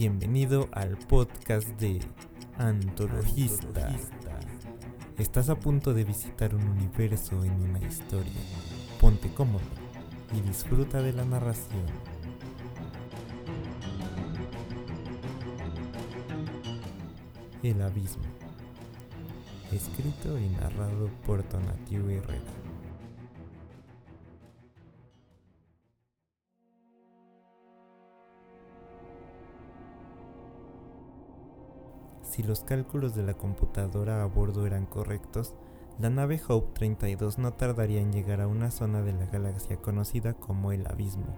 Bienvenido al podcast de Antologista. Estás a punto de visitar un universo en una historia. Ponte cómodo y disfruta de la narración. El abismo. Escrito y narrado por Tonatiuh Herrera. Si los cálculos de la computadora a bordo eran correctos, la nave Hope 32 no tardaría en llegar a una zona de la galaxia conocida como el Abismo.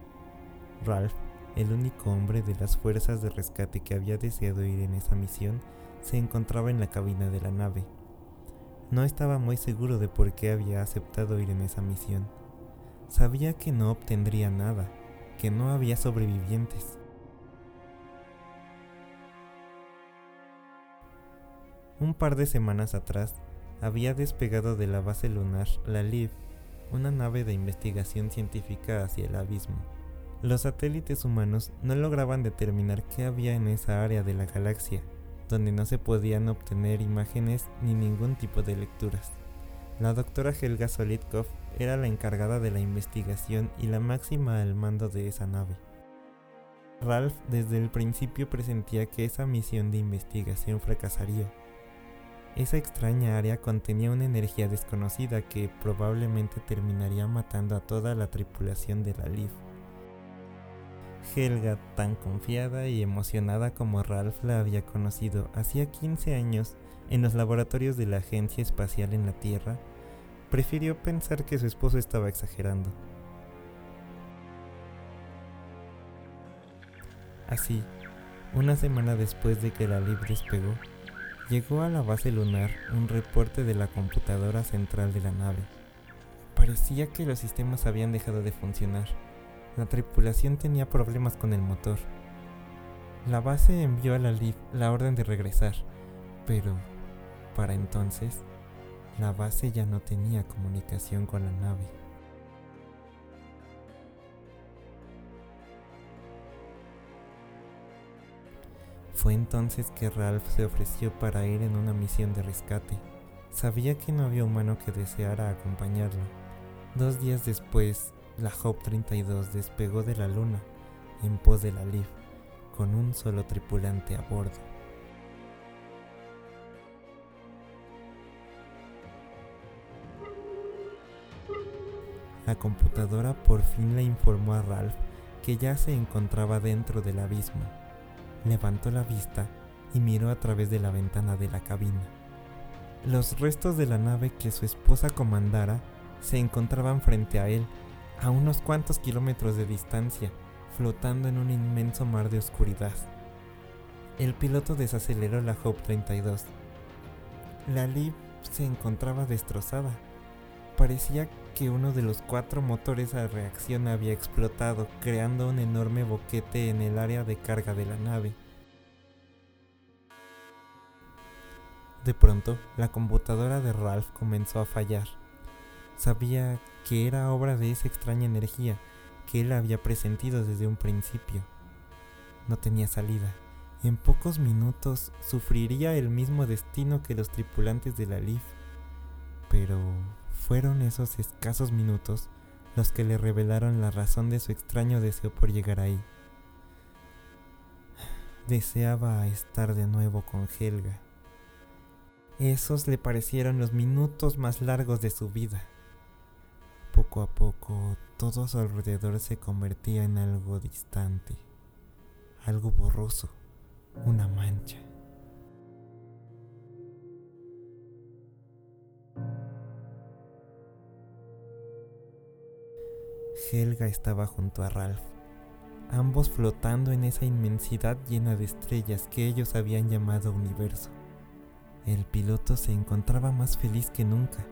Ralph, el único hombre de las fuerzas de rescate que había deseado ir en esa misión, se encontraba en la cabina de la nave. No estaba muy seguro de por qué había aceptado ir en esa misión. Sabía que no obtendría nada, que no había sobrevivientes. Un par de semanas atrás, había despegado de la base lunar la LIV, una nave de investigación científica hacia el abismo. Los satélites humanos no lograban determinar qué había en esa área de la galaxia, donde no se podían obtener imágenes ni ningún tipo de lecturas. La doctora Helga Solitkov era la encargada de la investigación y la máxima al mando de esa nave. Ralph desde el principio presentía que esa misión de investigación fracasaría, esa extraña área contenía una energía desconocida que probablemente terminaría matando a toda la tripulación de la LIF. Helga, tan confiada y emocionada como Ralph la había conocido hacía 15 años en los laboratorios de la Agencia Espacial en la Tierra, prefirió pensar que su esposo estaba exagerando. Así, una semana después de que la LIF despegó, Llegó a la base lunar un reporte de la computadora central de la nave. Parecía que los sistemas habían dejado de funcionar. La tripulación tenía problemas con el motor. La base envió a la LIF la orden de regresar, pero para entonces la base ya no tenía comunicación con la nave. Fue entonces que Ralph se ofreció para ir en una misión de rescate. Sabía que no había humano que deseara acompañarlo. Dos días después, la Hope 32 despegó de la Luna en pos de la Leaf, con un solo tripulante a bordo. La computadora por fin le informó a Ralph que ya se encontraba dentro del abismo levantó la vista y miró a través de la ventana de la cabina. Los restos de la nave que su esposa comandara se encontraban frente a él, a unos cuantos kilómetros de distancia, flotando en un inmenso mar de oscuridad. El piloto desaceleró la Hope 32. La Lib se encontraba destrozada. Parecía que uno de los cuatro motores a reacción había explotado, creando un enorme boquete en el área de carga de la nave. De pronto, la computadora de Ralph comenzó a fallar. Sabía que era obra de esa extraña energía que él había presentido desde un principio. No tenía salida. En pocos minutos sufriría el mismo destino que los tripulantes de la Leaf. Pero fueron esos escasos minutos los que le revelaron la razón de su extraño deseo por llegar ahí. Deseaba estar de nuevo con Helga. Esos le parecieron los minutos más largos de su vida. Poco a poco, todo a su alrededor se convertía en algo distante, algo borroso, una mancha. Helga estaba junto a Ralph, ambos flotando en esa inmensidad llena de estrellas que ellos habían llamado universo. El piloto se encontraba más feliz que nunca,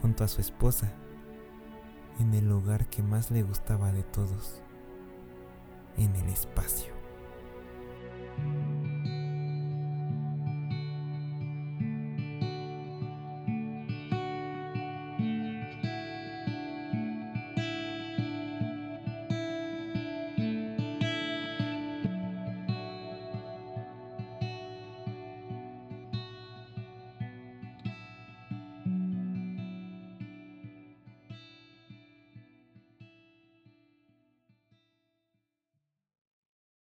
junto a su esposa, en el lugar que más le gustaba de todos, en el espacio.